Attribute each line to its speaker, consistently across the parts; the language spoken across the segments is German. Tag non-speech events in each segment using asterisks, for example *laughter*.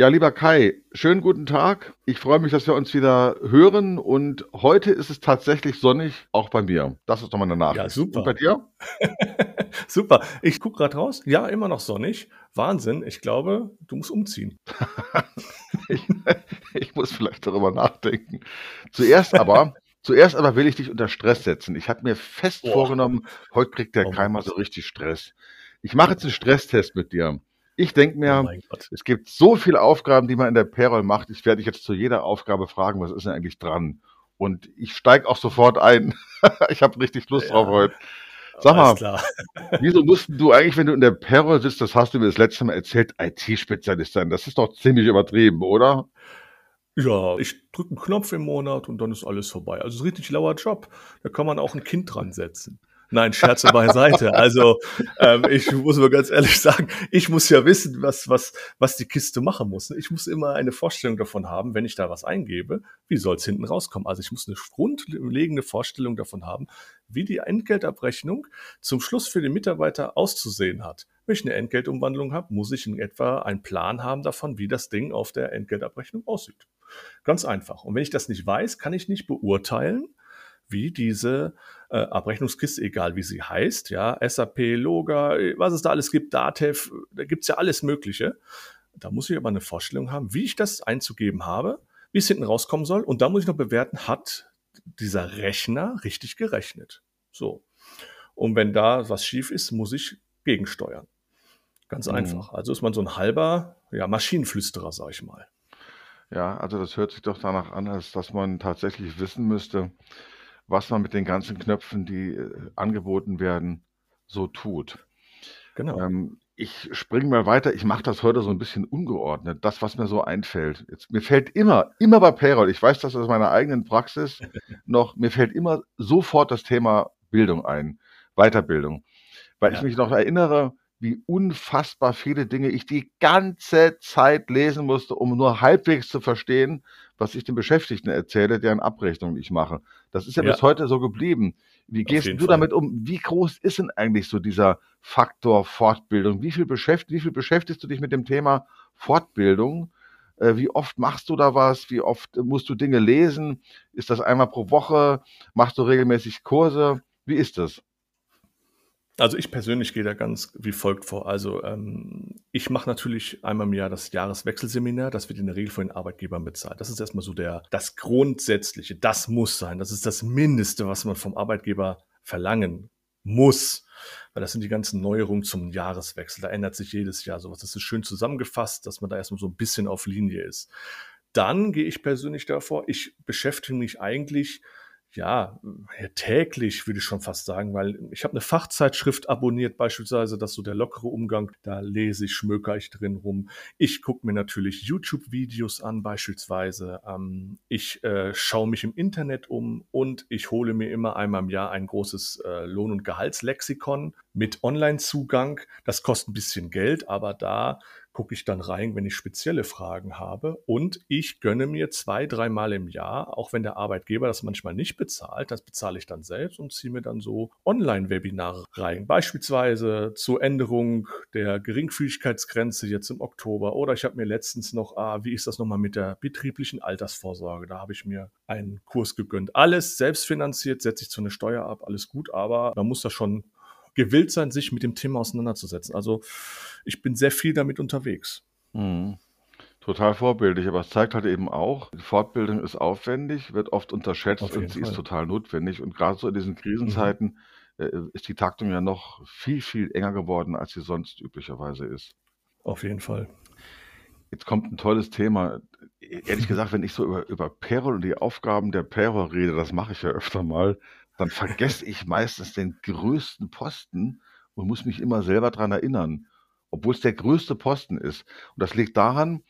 Speaker 1: Ja, lieber Kai, schönen guten Tag. Ich freue mich, dass wir uns wieder hören und heute ist es tatsächlich sonnig, auch bei mir. Das ist doch mal eine Nachricht.
Speaker 2: Ja, super.
Speaker 1: Und bei dir? *laughs*
Speaker 2: super. Ich gucke gerade raus. Ja, immer noch sonnig. Wahnsinn. Ich glaube, du musst umziehen. *laughs*
Speaker 1: ich, ich muss vielleicht darüber nachdenken. Zuerst aber, *laughs* zuerst aber will ich dich unter Stress setzen. Ich habe mir fest
Speaker 2: Boah.
Speaker 1: vorgenommen, heute kriegt der
Speaker 2: Oh
Speaker 1: mal so richtig Stress. Ich mache jetzt einen Stresstest mit dir. Ich denke
Speaker 2: Oh
Speaker 1: mir,
Speaker 2: Gott.
Speaker 1: es gibt so viele Aufgaben, die man in der Payroll macht. Ich werde dich jetzt zu jeder Aufgabe fragen, was ist denn eigentlich dran? Und ich steige auch sofort ein. *laughs* ich habe richtig Lust
Speaker 2: Ja.
Speaker 1: drauf heute. Sag mal, *laughs* wieso musst du eigentlich, wenn du in der Payroll sitzt, das hast du mir das letzte Mal erzählt, IT-Spezialist sein? Das ist doch ziemlich übertrieben, oder?
Speaker 2: Ja, ich drücke einen Knopf im Monat und dann ist alles vorbei. Also es ist ein richtig lauer Job. Da kann man auch ein Kind dran setzen. Nein, Scherze beiseite. Also ähm, ich muss mal ganz ehrlich sagen, ich muss ja wissen, was, was, was die Kiste machen muss. Ich muss immer eine Vorstellung davon haben, wenn ich da was eingebe, wie soll es hinten rauskommen. Also ich muss eine grundlegende Vorstellung davon haben, wie die Entgeltabrechnung zum Schluss für den Mitarbeiter auszusehen hat. Wenn ich eine Entgeltumwandlung habe, muss ich in etwa einen Plan haben davon, wie das Ding auf der Entgeltabrechnung aussieht. Ganz einfach. Und wenn ich das nicht weiß, kann ich nicht beurteilen, wie diese äh, Abrechnungskiste, egal wie sie heißt, ja, SAP, Loga, was es da alles gibt, Datev, da gibt's ja alles Mögliche. Da muss ich aber eine Vorstellung haben, wie ich das einzugeben habe, wie es hinten rauskommen soll. Und da muss ich noch bewerten, hat dieser Rechner richtig gerechnet. So. Und wenn da was schief ist, muss ich gegensteuern. Ganz
Speaker 1: Mhm.
Speaker 2: einfach. Also ist man so ein halber ja, Maschinenflüsterer, sag ich mal.
Speaker 1: Ja, also das hört sich doch danach an, als dass man tatsächlich wissen müsste, was man mit den ganzen Knöpfen, die äh, angeboten werden, so tut.
Speaker 2: Genau.
Speaker 1: Ähm, ich springe mal weiter. Ich mache das heute so ein bisschen ungeordnet. Das, was mir so einfällt. Jetzt, mir fällt immer, immer bei Payroll, ich weiß das aus meiner eigenen Praxis *laughs* noch, mir fällt immer sofort das Thema Bildung ein, Weiterbildung. Weil ich
Speaker 2: Ja.
Speaker 1: mich noch erinnere, wie unfassbar viele Dinge ich die ganze Zeit lesen musste, um nur halbwegs zu verstehen, was ich den Beschäftigten erzähle, deren Abrechnung ich mache. Das ist ja,
Speaker 2: Ja.
Speaker 1: bis heute so geblieben. Wie gehst du
Speaker 2: Fall.
Speaker 1: damit um? Wie groß ist denn eigentlich so dieser Faktor Fortbildung? Wie viel, beschäft wie viel beschäftigst du dich mit dem Thema Fortbildung? Äh, Wie oft machst du da was? Wie oft musst du Dinge lesen? Ist das einmal pro Woche? Machst du regelmäßig Kurse? Wie ist das?
Speaker 2: Also ich persönlich gehe da ganz wie folgt vor. Also ähm, ich mache natürlich einmal im Jahr das Jahreswechselseminar, das wird in der Regel von den Arbeitgebern bezahlt. Das ist erstmal so der das Grundsätzliche, das muss sein. Das ist das Mindeste, was man vom Arbeitgeber verlangen muss. Weil das sind die ganzen Neuerungen zum Jahreswechsel. Da ändert sich jedes Jahr sowas. Das ist schön zusammengefasst, dass man da erstmal so ein bisschen auf Linie ist. Dann gehe ich persönlich davor, ich beschäftige mich eigentlich ja, täglich würde ich schon fast sagen, weil ich habe eine Fachzeitschrift abonniert, beispielsweise, das so der lockere Umgang, da lese ich, schmöker ich drin rum. Ich gucke mir natürlich YouTube-Videos an, beispielsweise. Ähm, ich äh, schaue mich im Internet um und ich hole mir immer einmal im Jahr ein großes äh, Lohn- und Gehaltslexikon mit Online-Zugang. Das kostet ein bisschen Geld, aber da gucke ich dann rein, wenn ich spezielle Fragen habe. Und ich gönne mir zwei, dreimal im Jahr, auch wenn der Arbeitgeber das manchmal nicht bezahlt, das bezahle ich dann selbst und ziehe mir dann so Online-Webinare rein. Beispielsweise zur Änderung der Geringfügigkeitsgrenze jetzt im Oktober. Oder ich habe mir letztens noch, ah, wie ist das nochmal mit der betrieblichen Altersvorsorge? Da habe ich mir einen Kurs gegönnt. Alles selbstfinanziert, setze ich zu einer Steuer ab, alles gut, aber man muss da schon gewillt sein, sich mit dem Thema auseinanderzusetzen. Also ich bin sehr viel damit unterwegs.
Speaker 1: Mhm. Total vorbildlich, aber es zeigt halt eben auch, Fortbildung ist aufwendig, wird oft unterschätzt und sie ist
Speaker 2: Fall.
Speaker 1: total notwendig. Und gerade so in diesen
Speaker 2: Mhm.
Speaker 1: Krisenzeiten äh, ist die Taktung ja noch viel, viel enger geworden, als sie sonst üblicherweise ist.
Speaker 2: Auf jeden Fall.
Speaker 1: Jetzt kommt ein tolles Thema. Ehrlich *laughs* gesagt, wenn ich so über, über Payroll und die Aufgaben der Payroll rede, das mache ich ja öfter mal, dann vergesse ich meistens den größten Posten und muss mich immer selber dran erinnern, obwohl es der größte Posten ist. Und das liegt daran,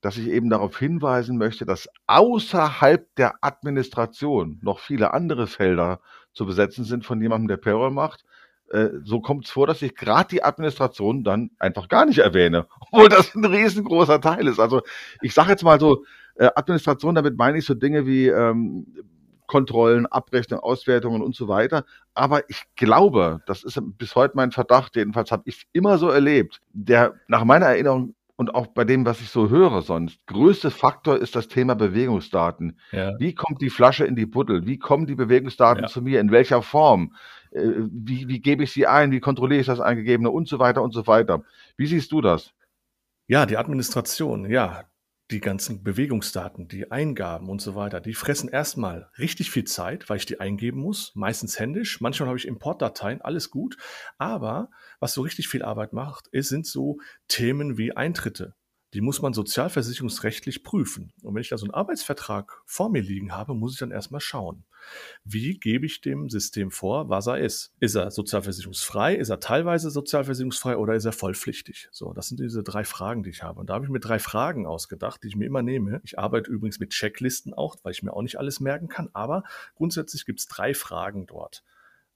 Speaker 1: dass ich eben darauf hinweisen möchte, dass außerhalb der Administration noch viele andere Felder zu besetzen sind von jemandem, der Payroll macht. Äh, so kommt es vor, dass ich gerade die Administration dann einfach gar nicht erwähne, *laughs* obwohl das ein riesengroßer Teil ist. Also ich sage jetzt mal so, äh, Administration, damit meine ich so Dinge wie ähm, Kontrollen, Abrechnung, Auswertungen und so weiter. Aber ich glaube, das ist bis heute mein Verdacht, jedenfalls habe ich immer so erlebt, der nach meiner Erinnerung und auch bei dem, was ich so höre sonst, größte Faktor ist das Thema Bewegungsdaten.
Speaker 2: Ja.
Speaker 1: Wie kommt die Flasche in die Buddel? Wie kommen die Bewegungsdaten
Speaker 2: Ja.
Speaker 1: zu mir? In welcher Form? Äh, wie, wie gebe ich sie ein? Wie kontrolliere ich das Eingegebene? Und so weiter und so weiter. Wie siehst du das?
Speaker 2: Ja, die Administration, ja, die ganzen Bewegungsdaten, die Eingaben und so weiter, die fressen erstmal richtig viel Zeit, weil ich die eingeben muss, meistens händisch. Manchmal habe ich Importdateien, alles gut. Aber was so richtig viel Arbeit macht, ist, sind so Themen wie Eintritte. Die muss man sozialversicherungsrechtlich prüfen. Und wenn ich da so einen Arbeitsvertrag vor mir liegen habe, muss ich dann erstmal schauen. Wie gebe ich dem System vor, was er ist? Ist er sozialversicherungsfrei? Ist er teilweise sozialversicherungsfrei oder ist er vollpflichtig? So, das sind diese drei Fragen, die ich habe. Und da habe ich mir drei Fragen ausgedacht, die ich mir immer nehme. Ich arbeite übrigens mit Checklisten auch, weil ich mir auch nicht alles merken kann. Aber grundsätzlich gibt es drei Fragen dort.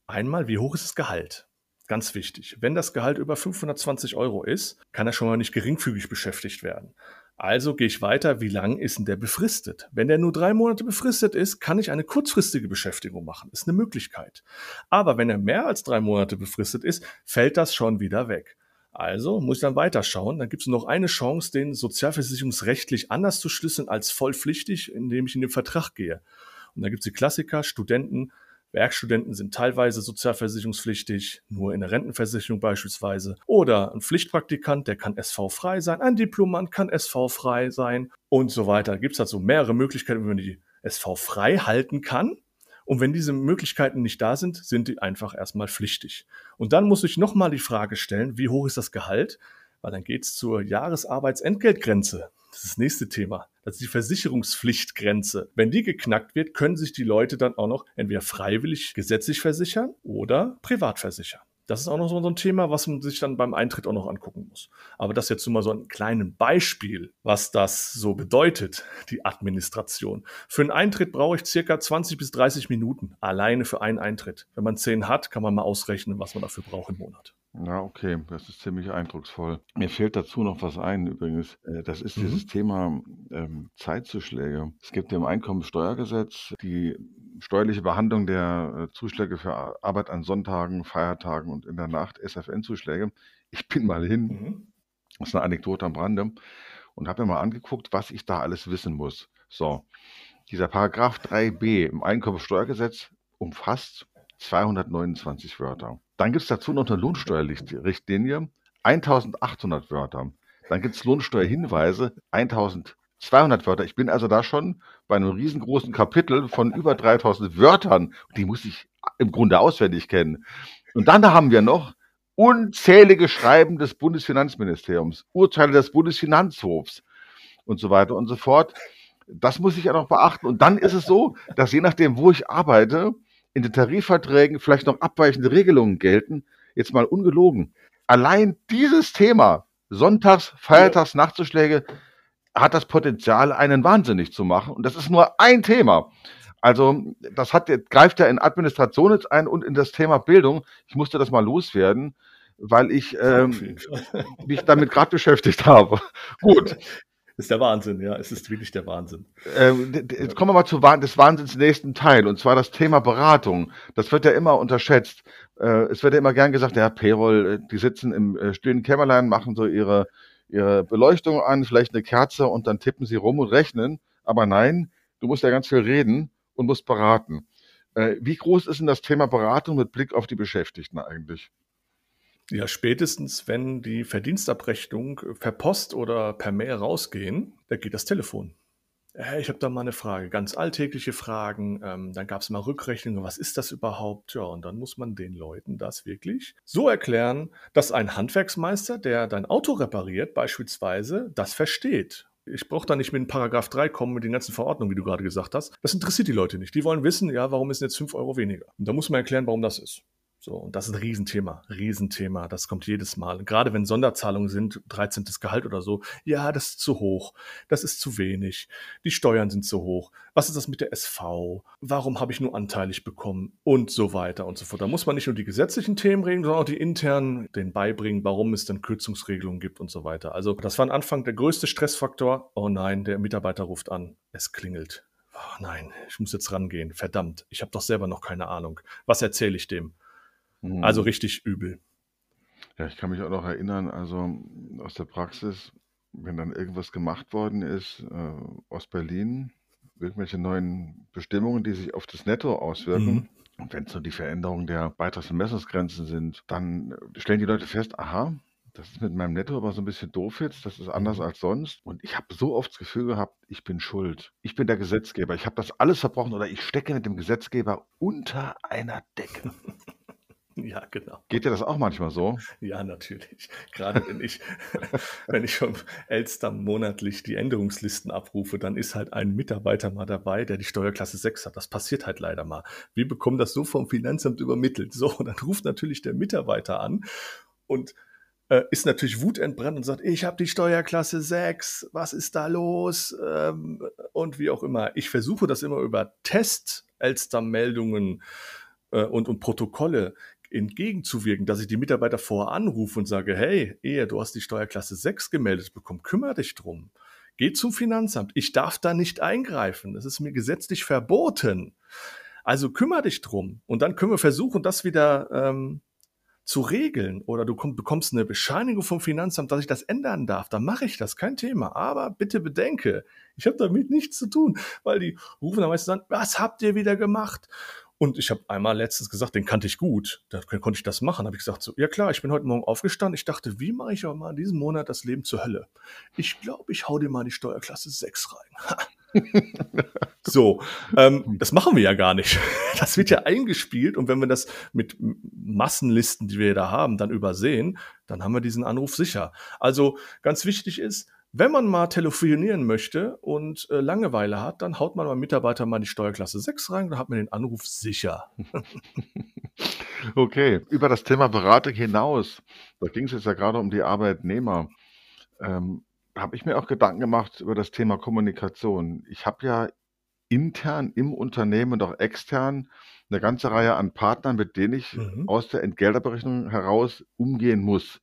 Speaker 2: Einmal, wie hoch ist das Gehalt? Ganz wichtig. Wenn das Gehalt über 520 Euro ist, kann er schon mal nicht geringfügig beschäftigt werden. Also gehe ich weiter, wie lang ist denn der befristet? Wenn der nur drei Monate befristet ist, kann ich eine kurzfristige Beschäftigung machen. Ist eine Möglichkeit. Aber wenn er mehr als drei Monate befristet ist, fällt das schon wieder weg. Also muss ich dann weiterschauen. Dann gibt es noch eine Chance, den sozialversicherungsrechtlich anders zu schlüsseln als vollpflichtig, indem ich in den Vertrag gehe. Und da gibt es die Klassiker, Studenten, Werkstudenten sind teilweise sozialversicherungspflichtig, nur in der Rentenversicherung beispielsweise. Oder ein Pflichtpraktikant, der kann SV-frei sein. Ein Diplomant kann SV-frei sein und so weiter. Gibt es also mehrere Möglichkeiten, wie man die SV-frei halten kann. Und wenn diese Möglichkeiten nicht da sind, sind die einfach erstmal pflichtig. Und dann muss ich nochmal die Frage stellen, wie hoch ist das Gehalt? Weil dann geht es zur Jahresarbeitsentgeltgrenze. Das ist das nächste Thema. Das ist die Versicherungspflichtgrenze. Wenn die geknackt wird, können sich die Leute dann auch noch entweder freiwillig gesetzlich versichern oder privat versichern. Das ist auch noch so ein Thema, was man sich dann beim Eintritt auch noch angucken muss. Aber das jetzt nur mal so ein kleines Beispiel, was das so bedeutet, die Administration. Für einen Eintritt brauche ich circa 20 bis 30 Minuten alleine für einen Eintritt. Wenn man 10 hat, kann man mal ausrechnen, was man dafür braucht im Monat.
Speaker 1: Ja, okay, das ist ziemlich eindrucksvoll. Mir fällt dazu noch was ein, übrigens. Äh, Das ist
Speaker 2: Mhm.
Speaker 1: dieses Thema ähm, Zeitzuschläge. Es gibt im Einkommensteuergesetz die steuerliche Behandlung der äh, Zuschläge für Ar- Arbeit an Sonntagen, Feiertagen und in der Nacht, SFN-Zuschläge. Ich bin mal hin,
Speaker 2: Mhm.
Speaker 1: das ist eine Anekdote am Rande, und habe mir mal angeguckt, was ich da alles wissen muss. So, dieser Paragraph 3b im Einkommensteuergesetz umfasst 229 Wörter. Dann gibt es dazu noch eine Lohnsteuerrichtlinie, 1800 Wörter. Dann gibt es Lohnsteuerhinweise, 1200 Wörter. Ich bin also da schon bei einem riesengroßen Kapitel von über 3000 Wörtern. Die muss ich im Grunde auswendig kennen. Und dann haben wir noch unzählige Schreiben des Bundesfinanzministeriums, Urteile des Bundesfinanzhofs und so weiter und so fort. Das muss ich ja noch beachten. Und dann ist es so, dass je nachdem, wo ich arbeite, in den Tarifverträgen vielleicht noch abweichende Regelungen gelten. Jetzt mal ungelogen. Allein dieses Thema, Sonntags, Feiertags, Nachtzuschläge, hat das Potenzial, einen wahnsinnig zu machen. Und das ist nur ein Thema. Also, das hat, greift ja in Administration jetzt ein und in das Thema Bildung. Ich musste das mal loswerden, weil ich ähm, mich damit gerade beschäftigt habe. Gut,
Speaker 2: ist der Wahnsinn, ja. Es ist wirklich der Wahnsinn.
Speaker 1: ähm, jetzt kommen wir mal zu des Wahnsinns nächsten Teil, und zwar das Thema Beratung. Das wird ja immer unterschätzt. Äh, es wird ja immer gern gesagt, ja, Payroll, äh, die sitzen im äh, stillen Kämmerlein, machen so ihre, ihre Beleuchtung an, vielleicht eine Kerze und dann tippen sie rum und rechnen. Aber nein, du musst ja ganz viel reden und musst beraten. Wie groß ist denn das Thema Beratung mit Blick auf die Beschäftigten eigentlich?
Speaker 2: Ja, spätestens, wenn die Verdienstabrechnung per Post oder per Mail rausgehen, da geht das Telefon. Hey, ich habe da mal eine Frage, ganz alltägliche Fragen. Ähm, dann gab es mal Rückrechnungen, was ist das überhaupt? Ja, und dann muss man den Leuten das wirklich so erklären, dass ein Handwerksmeister, der dein Auto repariert, beispielsweise, das versteht. Ich brauche da nicht mit dem Paragraph 3 kommen, mit den ganzen Verordnungen, wie du gerade gesagt hast. Das interessiert die Leute nicht. Die wollen wissen, ja, warum ist denn jetzt 5 Euro weniger? Und da muss man erklären, warum das ist. So, und das ist ein Riesenthema, Riesenthema. Das kommt jedes Mal. Gerade wenn Sonderzahlungen sind, 13. Gehalt oder so, ja, das ist zu hoch, das ist zu wenig, die Steuern sind zu hoch, was ist das mit der SV, warum habe ich nur anteilig bekommen und so weiter und so fort. Da muss man nicht nur die gesetzlichen Themen regeln, sondern auch die internen, den beibringen, warum es dann Kürzungsregelungen gibt und so weiter. Also das war am Anfang der größte Stressfaktor. Oh nein, der Mitarbeiter ruft an, es klingelt. Oh nein, ich muss jetzt rangehen. Verdammt, ich habe doch selber noch keine Ahnung. Was erzähle ich dem?
Speaker 1: Hm.
Speaker 2: Also richtig übel.
Speaker 1: Ja, ich kann mich auch noch erinnern, also aus der Praxis, wenn dann irgendwas gemacht worden ist äh, aus Berlin, irgendwelche neuen Bestimmungen, die sich auf das Netto auswirken.
Speaker 2: Mhm.
Speaker 1: Und wenn es so die Veränderung der Beitrags- und Messungsgrenzen sind, dann stellen die Leute fest, aha, das ist mit meinem Netto aber so ein bisschen doof jetzt, das ist anders
Speaker 2: Mhm.
Speaker 1: als sonst. Und ich habe so oft das Gefühl gehabt, ich bin schuld. Ich bin der Gesetzgeber. Ich habe das alles verbrochen oder ich stecke mit dem Gesetzgeber unter einer Decke. *laughs* *laughs*
Speaker 2: Ja, genau.
Speaker 1: Geht dir das auch manchmal so?
Speaker 2: Ja, natürlich. Gerade wenn ich, *laughs* wenn ich vom Elster monatlich die Änderungslisten abrufe, dann ist halt ein Mitarbeiter mal dabei, der die Steuerklasse 6 hat. Das passiert halt leider mal. Wir bekommen das so vom Finanzamt übermittelt. So, und dann ruft natürlich der Mitarbeiter an und äh, ist natürlich wutentbrannt und sagt, ich habe die Steuerklasse 6, was ist da los? Ähm, und wie auch immer. Ich versuche das immer über Test-Elster-Meldungen äh, und, und Protokolle entgegenzuwirken, dass ich die Mitarbeiter vorher anrufe und sage, hey, Ehe, du hast die Steuerklasse 6 gemeldet bekommen, kümmere dich drum. Geh zum Finanzamt. Ich darf da nicht eingreifen. Das ist mir gesetzlich verboten. Also kümmere dich drum. Und dann können wir versuchen, das wieder ähm, zu regeln. Oder du komm, bekommst eine Bescheinigung vom Finanzamt, dass ich das ändern darf. Dann mache ich das, kein Thema. Aber bitte bedenke, ich habe damit nichts zu tun, weil die rufen dann meistens an, was habt ihr wieder gemacht? Und ich habe einmal letztens gesagt, den kannte ich gut. Da konnte ich das machen. habe ich gesagt, so, ja klar, ich bin heute Morgen aufgestanden. Ich dachte, wie mache ich auch mal in diesem Monat das Leben zur Hölle? Ich glaube, ich hau dir mal die Steuerklasse 6 rein. *laughs* so, ähm, das machen wir ja gar nicht. *laughs* Das wird ja eingespielt und wenn wir das mit Massenlisten, die wir da haben, dann übersehen, dann haben wir diesen Anruf sicher. Also ganz wichtig ist, wenn man mal telefonieren möchte und äh, Langeweile hat, dann haut man beim Mitarbeiter mal die Steuerklasse 6 rein, dann hat man den Anruf sicher. *laughs*
Speaker 1: okay, über das Thema Beratung hinaus, da ging es jetzt ja gerade um die Arbeitnehmer, ähm, habe ich mir auch Gedanken gemacht über das Thema Kommunikation. Ich habe ja intern im Unternehmen und auch extern eine ganze Reihe an Partnern, mit denen ich
Speaker 2: Mhm.
Speaker 1: aus der Entgelterberechnung heraus umgehen muss.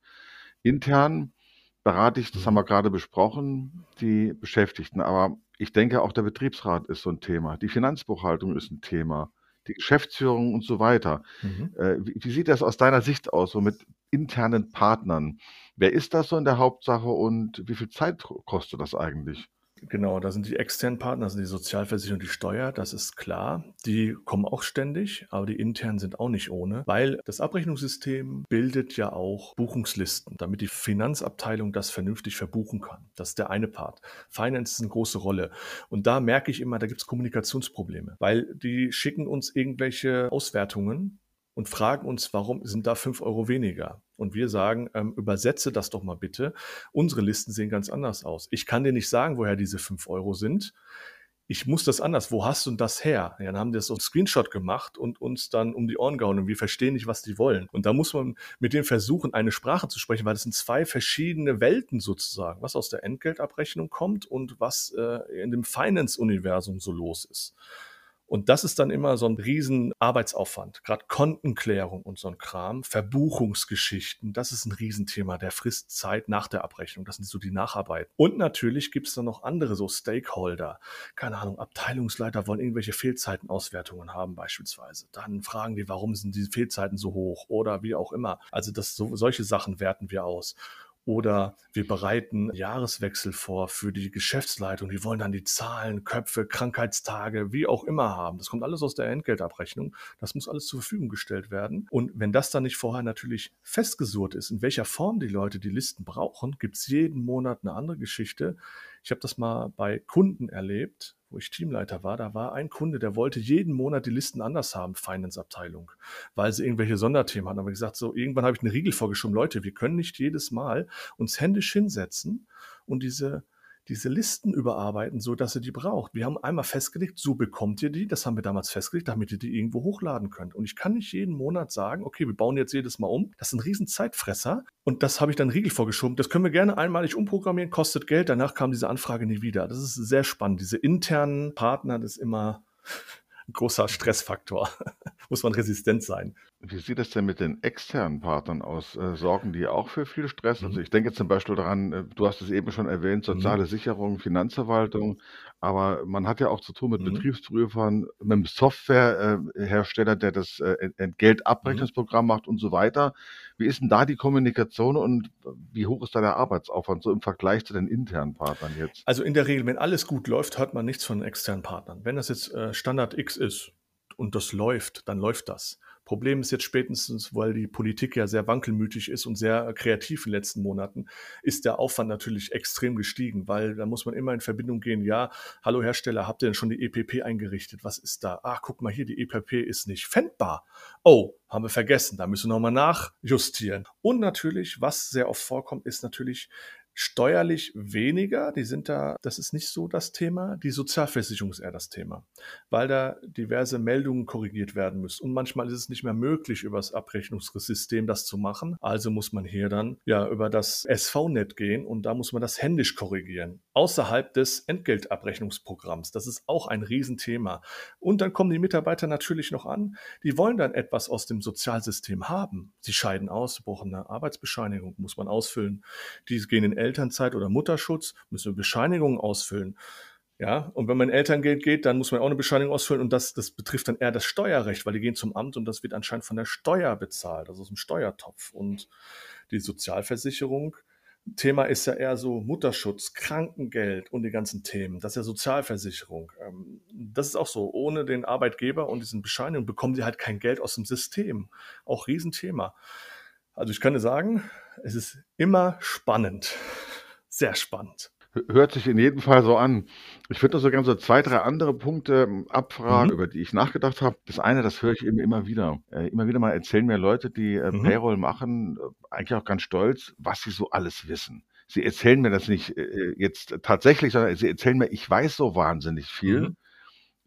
Speaker 1: Intern berate ich, das haben
Speaker 2: Mhm.
Speaker 1: wir gerade besprochen, die Beschäftigten. Aber ich denke, auch der Betriebsrat ist so ein Thema. Die Finanzbuchhaltung ist ein Thema. Die Geschäftsführung und so weiter.
Speaker 2: Mhm.
Speaker 1: Äh, wie, wie sieht das aus deiner Sicht aus, so mit internen Partnern? Wer ist das so in der Hauptsache und wie viel Zeit kostet das eigentlich?
Speaker 2: Genau, da sind die externen Partner, sind die Sozialversicherung, die Steuer, das ist klar. Die kommen auch ständig, aber die internen sind auch nicht ohne, weil das Abrechnungssystem bildet ja auch Buchungslisten, damit die Finanzabteilung das vernünftig verbuchen kann. Das ist der eine Part. Finance ist eine große Rolle. Und da merke ich immer, da gibt es Kommunikationsprobleme, weil die schicken uns irgendwelche Auswertungen und fragen uns, warum sind da fünf Euro weniger? Und wir sagen, ähm, übersetze das doch mal bitte. Unsere Listen sehen ganz anders aus. Ich kann dir nicht sagen, woher diese fünf Euro sind. Ich muss das anders. Wo hast du das her? Ja, dann haben die das so einen Screenshot gemacht und uns dann um die Ohren gehauen und wir verstehen nicht, was die wollen. Und da muss man mit denen versuchen, eine Sprache zu sprechen, weil das sind zwei verschiedene Welten sozusagen, was aus der Entgeltabrechnung kommt und was äh, in dem Finance-Universum so los ist. Und das ist dann immer so ein riesen Arbeitsaufwand. Gerade Kontenklärung und so ein Kram, Verbuchungsgeschichten, das ist ein Riesenthema. Der frisst Zeit nach der Abrechnung. Das sind so die Nacharbeiten. Und natürlich gibt es dann noch andere, so Stakeholder. Keine Ahnung, Abteilungsleiter wollen irgendwelche Fehlzeitenauswertungen haben beispielsweise. Dann fragen die, warum sind diese Fehlzeiten so hoch oder wie auch immer. Also das, so, solche Sachen werten wir aus. Oder wir bereiten Jahreswechsel vor für die Geschäftsleitung. Die wollen dann die Zahlen, Köpfe, Krankheitstage, wie auch immer haben. Das kommt alles aus der Entgeltabrechnung. Das muss alles zur Verfügung gestellt werden. Und wenn das dann nicht vorher natürlich festgesurrt ist, in welcher Form die Leute die Listen brauchen, gibt es jeden Monat eine andere Geschichte. Ich habe das mal bei Kunden erlebt, wo ich Teamleiter war. Da war ein Kunde, der wollte jeden Monat die Listen anders haben, Finance-Abteilung, weil sie irgendwelche Sonderthemen hatten. Aber gesagt, so irgendwann habe ich einen Riegel vorgeschoben. Leute, wir können nicht jedes Mal uns händisch hinsetzen und diese diese Listen überarbeiten, so dass ihr die braucht. Wir haben einmal festgelegt, so bekommt ihr die. Das haben wir damals festgelegt, damit ihr die irgendwo hochladen könnt. Und ich kann nicht jeden Monat sagen, okay, wir bauen jetzt jedes Mal um. Das ist ein riesen Zeitfresser. Und das habe ich dann Riegel vorgeschoben. Das können wir gerne einmalig umprogrammieren, kostet Geld. Danach kam diese Anfrage nie wieder. Das ist sehr spannend. Diese internen Partner, das ist immer *laughs* ein großer Stressfaktor. *laughs* Muss man resistent sein.
Speaker 1: Wie sieht es denn mit den externen Partnern aus? Äh, sorgen die auch für viel Stress? Also
Speaker 2: Mhm.
Speaker 1: ich denke zum Beispiel daran, äh, du hast es eben schon erwähnt,
Speaker 2: Mhm.
Speaker 1: soziale Sicherung, Finanzverwaltung, aber man hat ja auch zu tun mit
Speaker 2: Mhm.
Speaker 1: Betriebsprüfern, mit einem Softwarehersteller, Hersteller, der das äh, Ent-
Speaker 2: Mhm.
Speaker 1: Entgeltabrechnungsprogramm macht und so weiter. Wie ist denn da die Kommunikation und wie hoch ist da der Arbeitsaufwand so im Vergleich zu den internen Partnern jetzt?
Speaker 2: Also in der Regel, wenn alles gut läuft, hört man nichts von externen Partnern. Wenn das jetzt äh, Standard X ist und das läuft, dann läuft das. Problem ist jetzt spätestens, weil die Politik ja sehr wankelmütig ist und sehr kreativ in den letzten Monaten, ist der Aufwand natürlich extrem gestiegen, weil da muss man immer in Verbindung gehen, ja, hallo Hersteller, habt ihr denn schon die EPP eingerichtet? Was ist da? Ah, guck mal hier, die EPP ist nicht fändbar. Oh, haben wir vergessen, da müssen wir nochmal nachjustieren. Und natürlich, was sehr oft vorkommt, ist natürlich Steuerlich weniger, die sind da, das ist nicht so das Thema. Die Sozialversicherung ist eher das Thema, weil da diverse Meldungen korrigiert werden müssen. Und manchmal ist es nicht mehr möglich, über das Abrechnungssystem das zu machen. Also muss man hier dann ja über das SV-Net gehen und da muss man das händisch korrigieren. Außerhalb des Entgeltabrechnungsprogramms. Das ist auch ein Riesenthema. Und dann kommen die Mitarbeiter natürlich noch an, die wollen dann etwas aus dem Sozialsystem haben. Sie scheiden aus, brauchen eine Arbeitsbescheinigung, muss man ausfüllen. Die gehen in Elternzeit oder Mutterschutz, müssen Bescheinigungen ausfüllen. Ja, und wenn man in Elterngeld geht, dann muss man auch eine Bescheinigung ausfüllen und das, das betrifft dann eher das Steuerrecht, weil die gehen zum Amt und das wird anscheinend von der Steuer bezahlt, also aus dem Steuertopf. Und die Sozialversicherung, Thema ist ja eher so Mutterschutz, Krankengeld und die ganzen Themen. Das ist ja Sozialversicherung. Ähm, Das ist auch so. Ohne den Arbeitgeber und diesen Bescheinigungen bekommen sie halt kein Geld aus dem System. Auch Riesenthema. Also ich dir sagen, es ist immer spannend. Sehr spannend.
Speaker 1: Hört sich in jedem Fall so an. Ich würde noch so gerne so zwei, drei andere Punkte ähm, abfragen,
Speaker 2: Mhm.
Speaker 1: über die ich nachgedacht habe. Das eine, das höre ich eben immer wieder. Äh, immer wieder mal erzählen mir Leute, die äh,
Speaker 2: Mhm.
Speaker 1: Payroll machen, äh, eigentlich auch ganz stolz, was sie so alles wissen. Sie erzählen mir das nicht äh, jetzt tatsächlich, sondern sie erzählen mir, ich weiß so wahnsinnig viel.
Speaker 2: Mhm.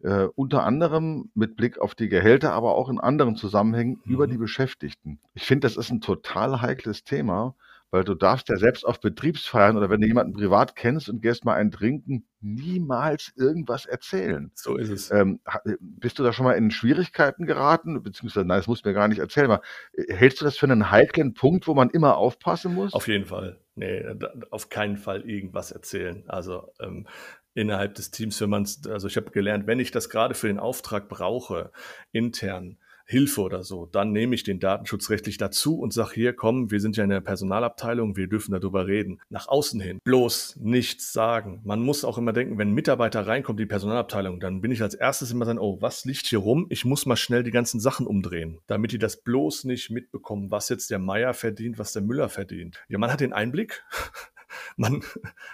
Speaker 1: Äh, unter anderem mit Blick auf die Gehälter, aber auch in anderen Zusammenhängen über die
Speaker 2: Mhm.
Speaker 1: Beschäftigten. Ich finde, das ist ein total heikles Thema, weil du darfst ja selbst auf Betriebsfeiern oder wenn du jemanden privat kennst und gehst mal einen trinken, niemals irgendwas erzählen.
Speaker 2: So ist es.
Speaker 1: Ähm, äh, bist du da schon mal in Schwierigkeiten geraten? Beziehungsweise, nein, das musst du mir gar nicht erzählen, aber äh, hältst du das für einen heiklen Punkt, wo man immer aufpassen muss?
Speaker 2: Auf jeden Fall. Nee, da- auf keinen Fall irgendwas erzählen. Also ähm, innerhalb des Teams, wenn man es, also ich habe gelernt, wenn ich das gerade für den Auftrag brauche, intern Hilfe oder so, dann nehme ich den datenschutzrechtlich dazu und sage hier, komm, wir sind ja in der Personalabteilung, wir dürfen darüber reden. Nach außen hin bloß nichts sagen. Man muss auch immer denken, wenn ein Mitarbeiter reinkommt, die Personalabteilung, dann bin ich als erstes immer sagen, oh, was liegt hier rum? Ich muss mal schnell die ganzen Sachen umdrehen, damit die das bloß nicht mitbekommen, was jetzt der Meier verdient, was der Müller verdient. Ja, man hat den Einblick. *laughs* Man,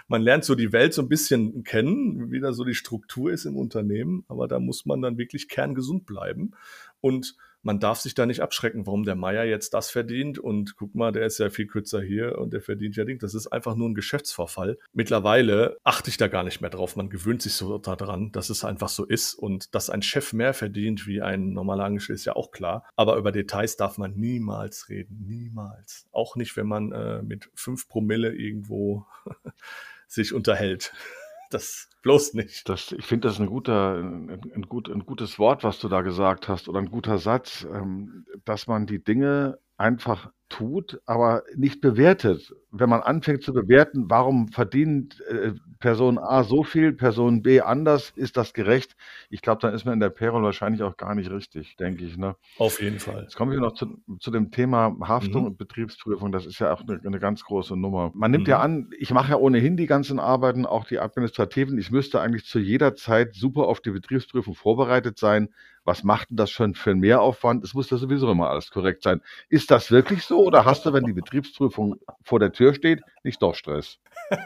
Speaker 2: man lernt so die Welt so ein bisschen kennen, wie da so die Struktur ist im Unternehmen, aber da muss man dann wirklich kerngesund bleiben. Und man darf sich da nicht abschrecken, warum der Meier jetzt das verdient und guck mal, der ist ja viel kürzer hier und der verdient ja Ding. Das ist einfach nur ein Geschäftsvorfall. Mittlerweile achte ich da gar nicht mehr drauf. Man gewöhnt sich so daran, dass es einfach so ist und dass ein Chef mehr verdient wie ein normaler Angestellter ist ja auch klar. Aber über Details darf man niemals reden. Niemals. Auch nicht, wenn man äh, mit fünf Promille irgendwo *laughs* sich unterhält. Das bloß nicht.
Speaker 1: Das, ich finde, das ein, guter, ein, ein, gut, ein gutes Wort, was du da gesagt hast, oder ein guter Satz, ähm, dass man die Dinge einfach tut, aber nicht bewertet. Wenn man anfängt zu bewerten, warum verdient äh, Person A so viel, Person B anders, ist das gerecht? Ich glaube, dann ist man in der Payroll wahrscheinlich auch gar nicht richtig, denke ich. Ne?
Speaker 2: Auf jeden Fall.
Speaker 1: Jetzt kommen wir noch zu, zu dem Thema Haftung
Speaker 2: Mhm.
Speaker 1: und Betriebsprüfung. Das ist ja auch eine, eine ganz große Nummer. Man nimmt
Speaker 2: Mhm.
Speaker 1: ja an, ich mache ja ohnehin die ganzen Arbeiten, auch die administrativen. Ich müsste eigentlich zu jeder Zeit super auf die Betriebsprüfung vorbereitet sein. Was macht denn das schon für einen Mehraufwand? Es muss ja sowieso immer alles korrekt sein. Ist das wirklich so oder hast du, wenn die Betriebsprüfung vor der Tür steht, nicht doch Stress? *laughs*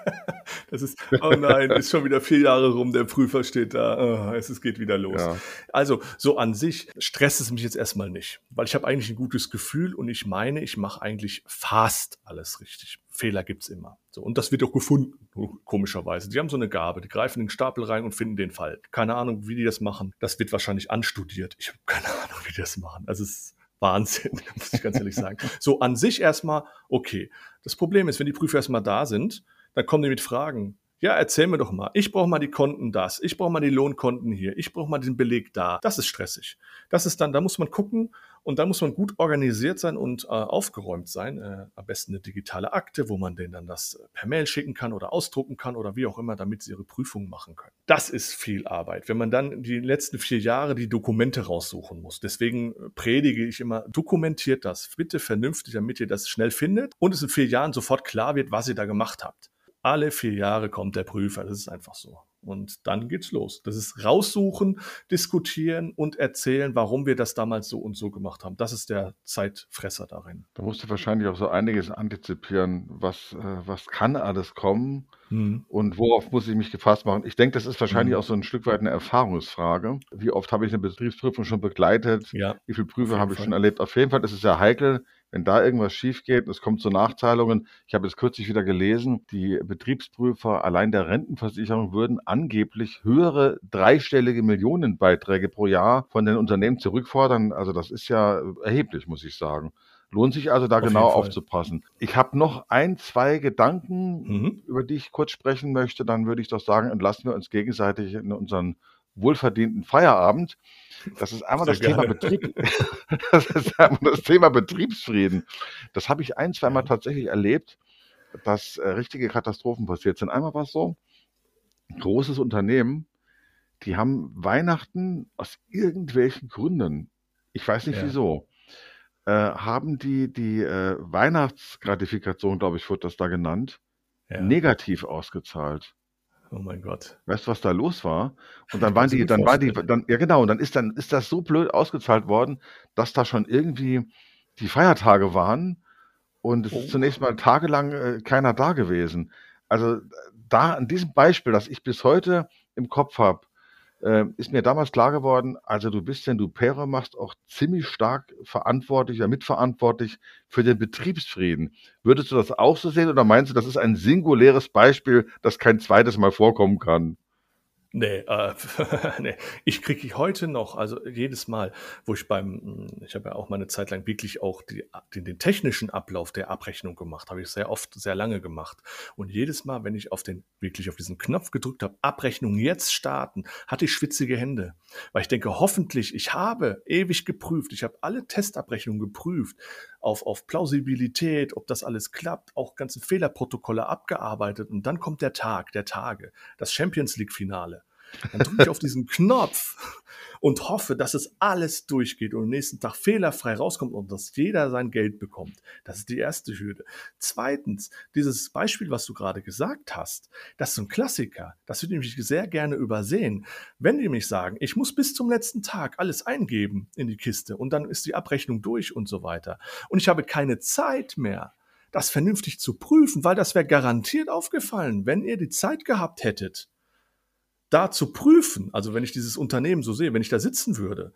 Speaker 2: Das ist, oh nein, ist schon wieder vier Jahre rum, der Prüfer steht da, oh, es, es geht wieder los.
Speaker 1: Ja.
Speaker 2: Also, so an sich stresst es mich jetzt erstmal nicht, weil ich habe eigentlich ein gutes Gefühl und ich meine, ich mache eigentlich fast alles richtig. Fehler gibt's immer. So, und das wird auch gefunden, komischerweise. Die haben so eine Gabe, die greifen in den Stapel rein und finden den Fall. Keine Ahnung, wie die das machen. Das wird wahrscheinlich anstudiert. Ich habe keine *laughs* Ahnung, wie die das machen. Also es ist Wahnsinn, *laughs* muss ich ganz ehrlich sagen. So an sich erstmal, okay. Das Problem ist, wenn die Prüfer erstmal da sind, dann kommen die mit Fragen. Ja, erzähl mir doch mal. Ich brauche mal die Konten das. Ich brauche mal die Lohnkonten hier. Ich brauche mal den Beleg da. Das ist stressig. Das ist dann, da muss man gucken Und da muss man gut organisiert sein und äh, aufgeräumt sein. Äh, am besten eine digitale Akte, wo man denen dann das äh, per Mail schicken kann oder ausdrucken kann oder wie auch immer, damit sie ihre Prüfungen machen können. Das ist viel Arbeit, wenn man dann die letzten vier Jahre die Dokumente raussuchen muss. Deswegen äh, predige ich immer, dokumentiert das bitte vernünftig, damit ihr das schnell findet und es in vier Jahren sofort klar wird, was ihr da gemacht habt. Alle vier Jahre kommt der Prüfer, das ist einfach so. Und dann geht's los. Das ist raussuchen, diskutieren und erzählen, warum wir das damals so und so gemacht haben. Das ist der Zeitfresser darin.
Speaker 1: Da musst du wahrscheinlich auch so einiges antizipieren. Was, äh, was kann alles kommen mhm. und worauf muss ich mich gefasst machen? Ich denke, das ist wahrscheinlich mhm. auch so ein Stück weit eine Erfahrungsfrage. Wie oft habe ich eine Betriebsprüfung schon begleitet? Ja, Wie viele Prüfer habe ich schon erlebt? Auf jeden Fall ist es ja heikel, wenn da irgendwas schief geht, es kommt zu Nachzahlungen. Ich habe jetzt kürzlich wieder gelesen, die Betriebsprüfer allein der Rentenversicherung würden angeblich höhere dreistellige Millionenbeiträge pro Jahr von den Unternehmen zurückfordern. Also das ist ja erheblich, muss ich sagen. Lohnt sich also da Auf genau aufzupassen. Ich habe noch ein, zwei Gedanken, mhm. über die ich kurz sprechen möchte. Dann würde ich doch sagen, entlassen wir uns gegenseitig in unseren wohlverdienten Feierabend. Das ist einmal das Thema Betrieb. *laughs* das ist einmal das Thema Betriebsfrieden. Das habe ich ein, zweimal tatsächlich erlebt, dass äh, richtige Katastrophen passiert sind. Einmal war es so, großes Unternehmen, die haben Weihnachten aus irgendwelchen Gründen, ich weiß nicht ja. wieso, äh, haben die die äh, Weihnachtsgratifikation, glaube ich, wird das da genannt, ja. negativ ausgezahlt.
Speaker 2: Oh mein Gott.
Speaker 1: Weißt du, was da los war? Und dann waren die, dann war die, dann, ja genau, und dann ist dann ist das so blöd ausgezahlt worden, dass da schon irgendwie die Feiertage waren und es ist oh. zunächst mal tagelang äh, keiner da gewesen. Also da an diesem Beispiel, das ich bis heute im Kopf habe, äh, ist mir damals klar geworden, also du bist, wenn du Pere machst, auch ziemlich stark verantwortlich oder mitverantwortlich für den Betriebsfrieden. Würdest du das auch so sehen oder meinst du, das ist ein singuläres Beispiel, das kein zweites Mal vorkommen kann?
Speaker 2: Nee, äh, *laughs* nee. ich kriege heute noch, also jedes Mal, wo ich beim, hm, ich habe ja auch mal eine Zeit lang wirklich auch die, den, den technischen Ablauf der Abrechnung gemacht, habe ich sehr oft, sehr lange gemacht. Und jedes Mal, wenn ich auf den, wirklich auf diesen Knopf gedrückt habe, Abrechnung jetzt starten, hatte ich schwitzige Hände. Weil ich denke, hoffentlich, ich habe ewig geprüft, ich habe alle Testabrechnungen geprüft, auf, auf Plausibilität, ob das alles klappt, auch ganze Fehlerprotokolle abgearbeitet und dann kommt der Tag, der Tage, das Champions League Finale. Dann drücke ich auf diesen Knopf und hoffe, dass es alles durchgeht und am nächsten Tag fehlerfrei rauskommt und dass jeder sein Geld bekommt. Das ist die erste Hürde. Zweitens, dieses Beispiel, was du gerade gesagt hast, das ist ein Klassiker. Das würde ich sehr gerne übersehen. Wenn die mich sagen, ich muss bis zum letzten Tag alles eingeben in die Kiste und dann ist die Abrechnung durch und so weiter. Und ich habe keine Zeit mehr, das vernünftig zu prüfen, weil das wäre garantiert aufgefallen, wenn ihr die Zeit gehabt hättet, da zu prüfen, also wenn ich dieses Unternehmen so sehe, wenn ich da sitzen würde,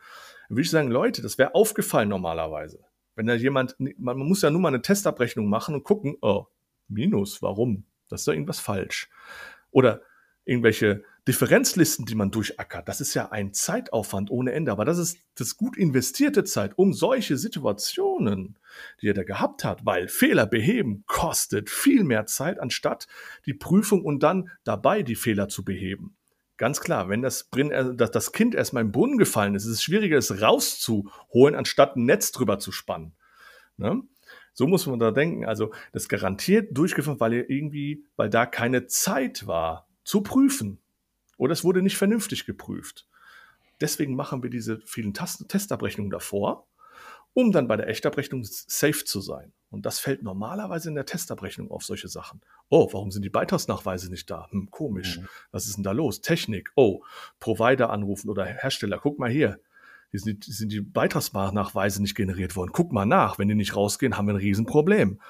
Speaker 2: würde ich sagen, Leute, das wäre aufgefallen normalerweise. Wenn da jemand, man muss ja nur mal eine Testabrechnung machen und gucken, oh, Minus, warum? Das ist doch irgendwas falsch. Oder irgendwelche Differenzlisten, die man durchackert, das ist ja ein Zeitaufwand ohne Ende, aber das ist das gut investierte Zeit, um solche Situationen, die er da gehabt hat, weil Fehler beheben kostet viel mehr Zeit, anstatt die Prüfung und dann dabei die Fehler zu beheben. Ganz klar, wenn das, äh, das Kind erstmal im Brunnen gefallen ist, ist es schwieriger, es rauszuholen, anstatt ein Netz drüber zu spannen. Ne? So muss man da denken. Also das garantiert durchgeführt, weil irgendwie, weil da keine Zeit war zu prüfen. Oder es wurde nicht vernünftig geprüft. Deswegen machen wir diese vielen Testabrechnungen davor um dann bei der Echtabrechnung safe zu sein. Und das fällt normalerweise in der Testabrechnung auf solche Sachen. Oh, warum sind die Beitragsnachweise nicht da? Hm, komisch. Mhm. Was ist denn da los? Technik. Oh, Provider anrufen oder Hersteller. Guck mal hier. Hier sind die, sind die Beitragsnachweise nicht generiert worden. Guck mal nach. Wenn die nicht rausgehen, haben wir ein Riesenproblem.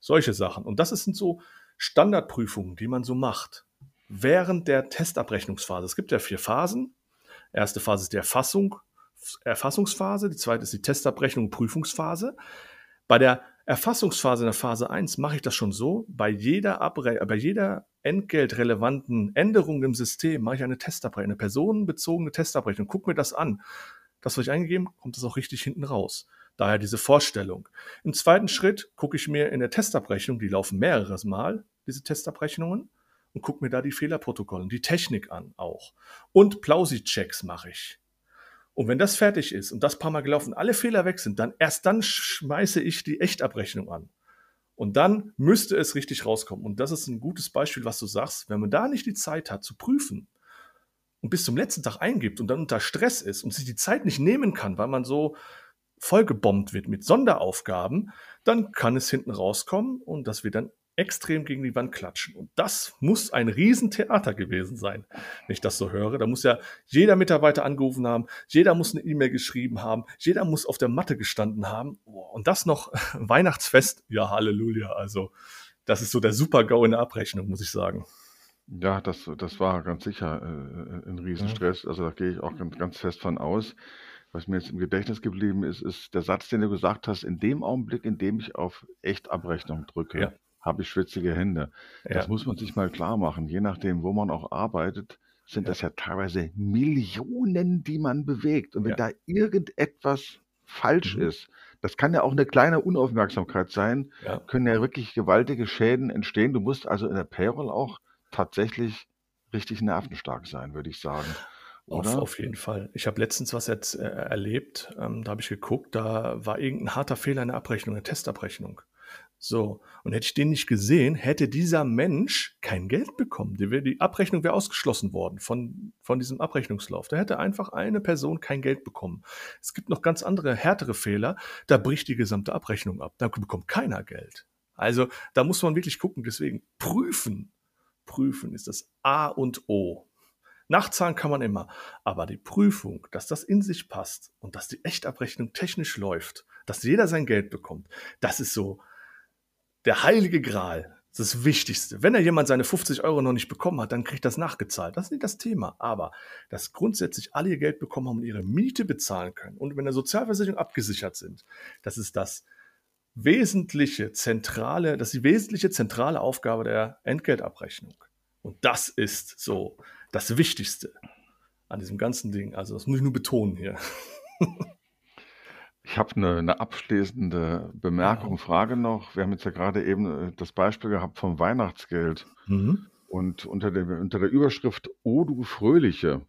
Speaker 2: Solche Sachen. Und das sind so Standardprüfungen, die man so macht. Während der Testabrechnungsphase. Es gibt ja vier Phasen. Erste Phase ist die Erfassung, Erfassungsphase, die zweite ist die Testabrechnung, Prüfungsphase. Bei der Erfassungsphase in der Phase 1 mache ich das schon so, bei jeder, Abre bei jeder entgeltrelevanten Änderung im System mache ich eine Testabrechnung, eine personenbezogene Testabrechnung, gucke mir das an. Das, was ich eingegeben, kommt das auch richtig hinten raus. Daher diese Vorstellung. Im zweiten Schritt gucke ich mir in der Testabrechnung, die laufen mehreres Mal, diese Testabrechnungen, und gucke mir da die Fehlerprotokolle, die Technik an auch. Und Plausi-Checks mache ich. Und wenn das fertig ist und das paar Mal gelaufen, alle Fehler weg sind, dann erst dann schmeiße ich die Echtabrechnung an. Und dann müsste es richtig rauskommen. Und das ist ein gutes Beispiel, was du sagst. Wenn man da nicht die Zeit hat zu prüfen und bis zum letzten Tag eingibt und dann unter Stress ist und sich die Zeit nicht nehmen kann, weil man so vollgebombt wird mit Sonderaufgaben, dann kann es hinten rauskommen und das wird dann extrem gegen die Wand klatschen. Und das muss ein Riesentheater gewesen sein, wenn ich das so höre. Da muss ja jeder Mitarbeiter angerufen haben, jeder muss eine E-Mail geschrieben haben, jeder muss auf der Matte gestanden haben. Und das noch *laughs* Weihnachtsfest, ja, Halleluja. Also, das ist so der Super-GAU in der Abrechnung, muss ich sagen.
Speaker 1: Ja, das, das war ganz sicher äh, ein Riesenstress. Also da gehe ich auch ganz, ganz fest von aus. Was mir jetzt im Gedächtnis geblieben ist, ist der Satz, den du gesagt hast, in dem Augenblick, in dem ich auf Echtabrechnung drücke. Ja habe ich schwitzige Hände. Ja. Das muss man sich mal klar machen. Je nachdem, wo man auch arbeitet, sind ja. das ja teilweise Millionen, die man bewegt. Und wenn ja. da irgendetwas falsch mhm. ist, das kann ja auch eine kleine Unaufmerksamkeit sein, können ja wirklich gewaltige Schäden entstehen. Du musst also in der Payroll auch tatsächlich richtig nervenstark sein, würde ich sagen.
Speaker 2: Auf, auf, jeden Fall. Ich habe letztens was jetzt äh, erlebt, ähm, da habe ich geguckt, da war irgendein harter Fehler in der Abrechnung, eine Testabrechnung. So, und hätte ich den nicht gesehen, hätte dieser Mensch kein Geld bekommen. Die, die Abrechnung wäre ausgeschlossen worden von, von diesem Abrechnungslauf. Da hätte einfach eine Person kein Geld bekommen. Es gibt noch ganz andere, härtere Fehler. Da bricht die gesamte Abrechnung ab. Da bekommt keiner Geld. Also da muss man wirklich gucken. Deswegen prüfen. Prüfen ist das A und O. Nachzahlen kann man immer, aber die Prüfung, dass das in sich passt und dass die Echtabrechnung technisch läuft, dass jeder sein Geld bekommt, das ist so, der heilige Gral, das Wichtigste. Wenn er jemand seine 50 Euro noch nicht bekommen hat, dann kriegt das nachgezahlt. Das ist nicht das Thema. Aber dass grundsätzlich alle ihr Geld bekommen haben und ihre Miete bezahlen können und wenn der Sozialversicherung abgesichert sind, das ist das wesentliche, zentrale, das ist die wesentliche zentrale Aufgabe der Entgeltabrechnung. Und das ist so das Wichtigste an diesem ganzen Ding. Also das muss ich nur betonen hier. *laughs*
Speaker 1: Ich habe eine, eine abschließende Bemerkung, Frage noch. Wir haben jetzt ja gerade eben äh, das Beispiel gehabt vom Weihnachtsgeld. Mhm. Und unter der, unter der Überschrift Oh du Fröhliche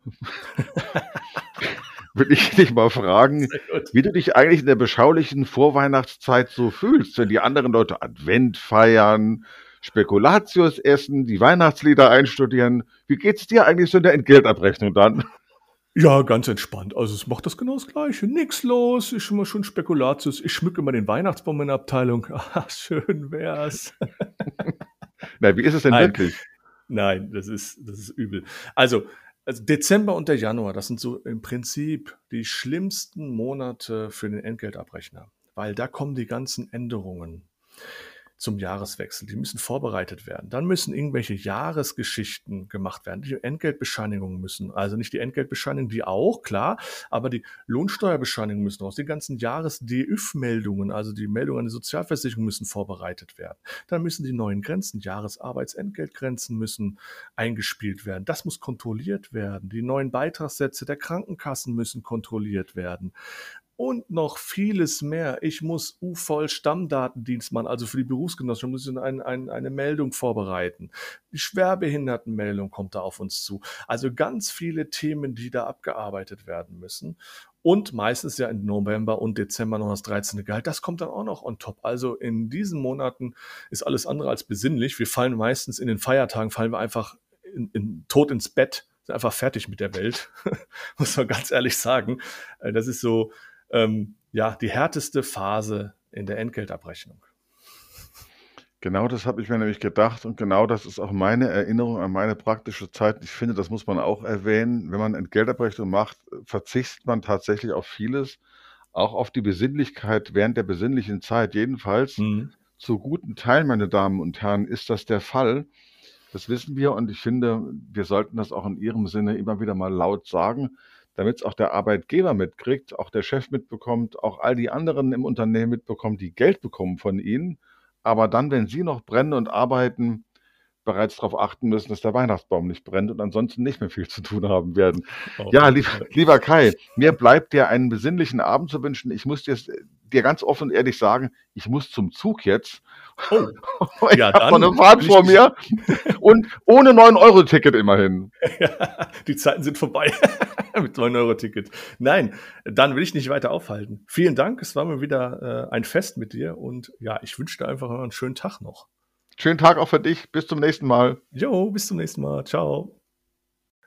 Speaker 1: *laughs* will ich dich mal fragen, wie du dich eigentlich in der beschaulichen Vorweihnachtszeit so fühlst, wenn die anderen Leute Advent feiern, Spekulatius essen, die Weihnachtslieder einstudieren. Wie geht's dir eigentlich so in der Entgeltabrechnung dann?
Speaker 2: Ja, ganz entspannt. Also es macht das genau das Gleiche. Nix los, ist schon mal schon Spekulatius. Ich schmücke immer den Weihnachtsbaum in der Abteilung. *laughs* Ah, schön wär's. *laughs*
Speaker 1: Na, wie ist es denn Nein. wirklich?
Speaker 2: Nein, das ist, das ist übel. Also, also Dezember und der Januar, das sind so im Prinzip die schlimmsten Monate für den Entgeltabrechner, weil da kommen die ganzen Änderungen zum Jahreswechsel. Die müssen vorbereitet werden. Dann müssen irgendwelche Jahresgeschichten gemacht werden. Die Entgeltbescheinigungen müssen, also nicht die Entgeltbescheinigung, die auch, klar, aber die Lohnsteuerbescheinigungen müssen raus. Die ganzen Jahres-DÜV-Meldungen, also die Meldungen an die Sozialversicherung müssen vorbereitet werden. Dann müssen die neuen Grenzen, Jahresarbeitsentgeltgrenzen müssen eingespielt werden. Das muss kontrolliert werden. Die neuen Beitragssätze der Krankenkassen müssen kontrolliert werden und noch vieles mehr. Ich muss UVOL Stammdatendienstmann, also für die Berufsgenossenschaft, muss ich ein, ein, eine Meldung vorbereiten. Die Schwerbehindertenmeldung kommt da auf uns zu. Also ganz viele Themen, die da abgearbeitet werden müssen. Und meistens ja im November und Dezember noch das 13. Gehalt. Das kommt dann auch noch on top. Also in diesen Monaten ist alles andere als besinnlich. Wir fallen meistens in den Feiertagen, fallen wir einfach in, in, tot ins Bett, sind einfach fertig mit der Welt. *laughs* Muss man ganz ehrlich sagen. Äh, das ist so, ähm, ja, die härteste Phase in der Entgeltabrechnung.
Speaker 1: Genau das habe ich mir nämlich gedacht und genau das ist auch meine Erinnerung an meine praktische Zeit. Ich finde, das muss man auch erwähnen. Wenn man Entgeltabrechnung macht, verzichtet man tatsächlich auf vieles, auch auf die Besinnlichkeit während der besinnlichen Zeit. Jedenfalls mhm. zu guten Teil, meine Damen und Herren, ist das der Fall. Das wissen wir und ich finde, wir sollten das auch in Ihrem Sinne immer wieder mal laut sagen damit es auch der Arbeitgeber mitkriegt, auch der Chef mitbekommt, auch all die anderen im Unternehmen mitbekommen, die Geld bekommen von ihnen, aber dann, wenn sie noch brennen und arbeiten, bereits darauf achten müssen, dass der Weihnachtsbaum nicht brennt und ansonsten nicht mehr viel zu tun haben werden. Oh, ja, lieber, lieber Kai, mir bleibt dir einen besinnlichen Abend zu wünschen. Ich muss dir dir ganz offen und ehrlich sagen, ich muss zum Zug jetzt.
Speaker 2: Oh, *laughs*
Speaker 1: ich
Speaker 2: ja,
Speaker 1: habe eine Fahrt vor mir *laughs* und ohne 9-Euro-Ticket immerhin. *laughs*
Speaker 2: Ja, die Zeiten sind vorbei mit 9-Euro-Ticket. Nein, dann will ich nicht weiter aufhalten. Vielen Dank, es war mir wieder äh, ein Fest mit dir und ja, ich wünsche dir einfach einen schönen Tag noch.
Speaker 1: Schönen Tag auch für dich. Bis zum nächsten Mal.
Speaker 2: Jo, bis zum nächsten Mal. Ciao.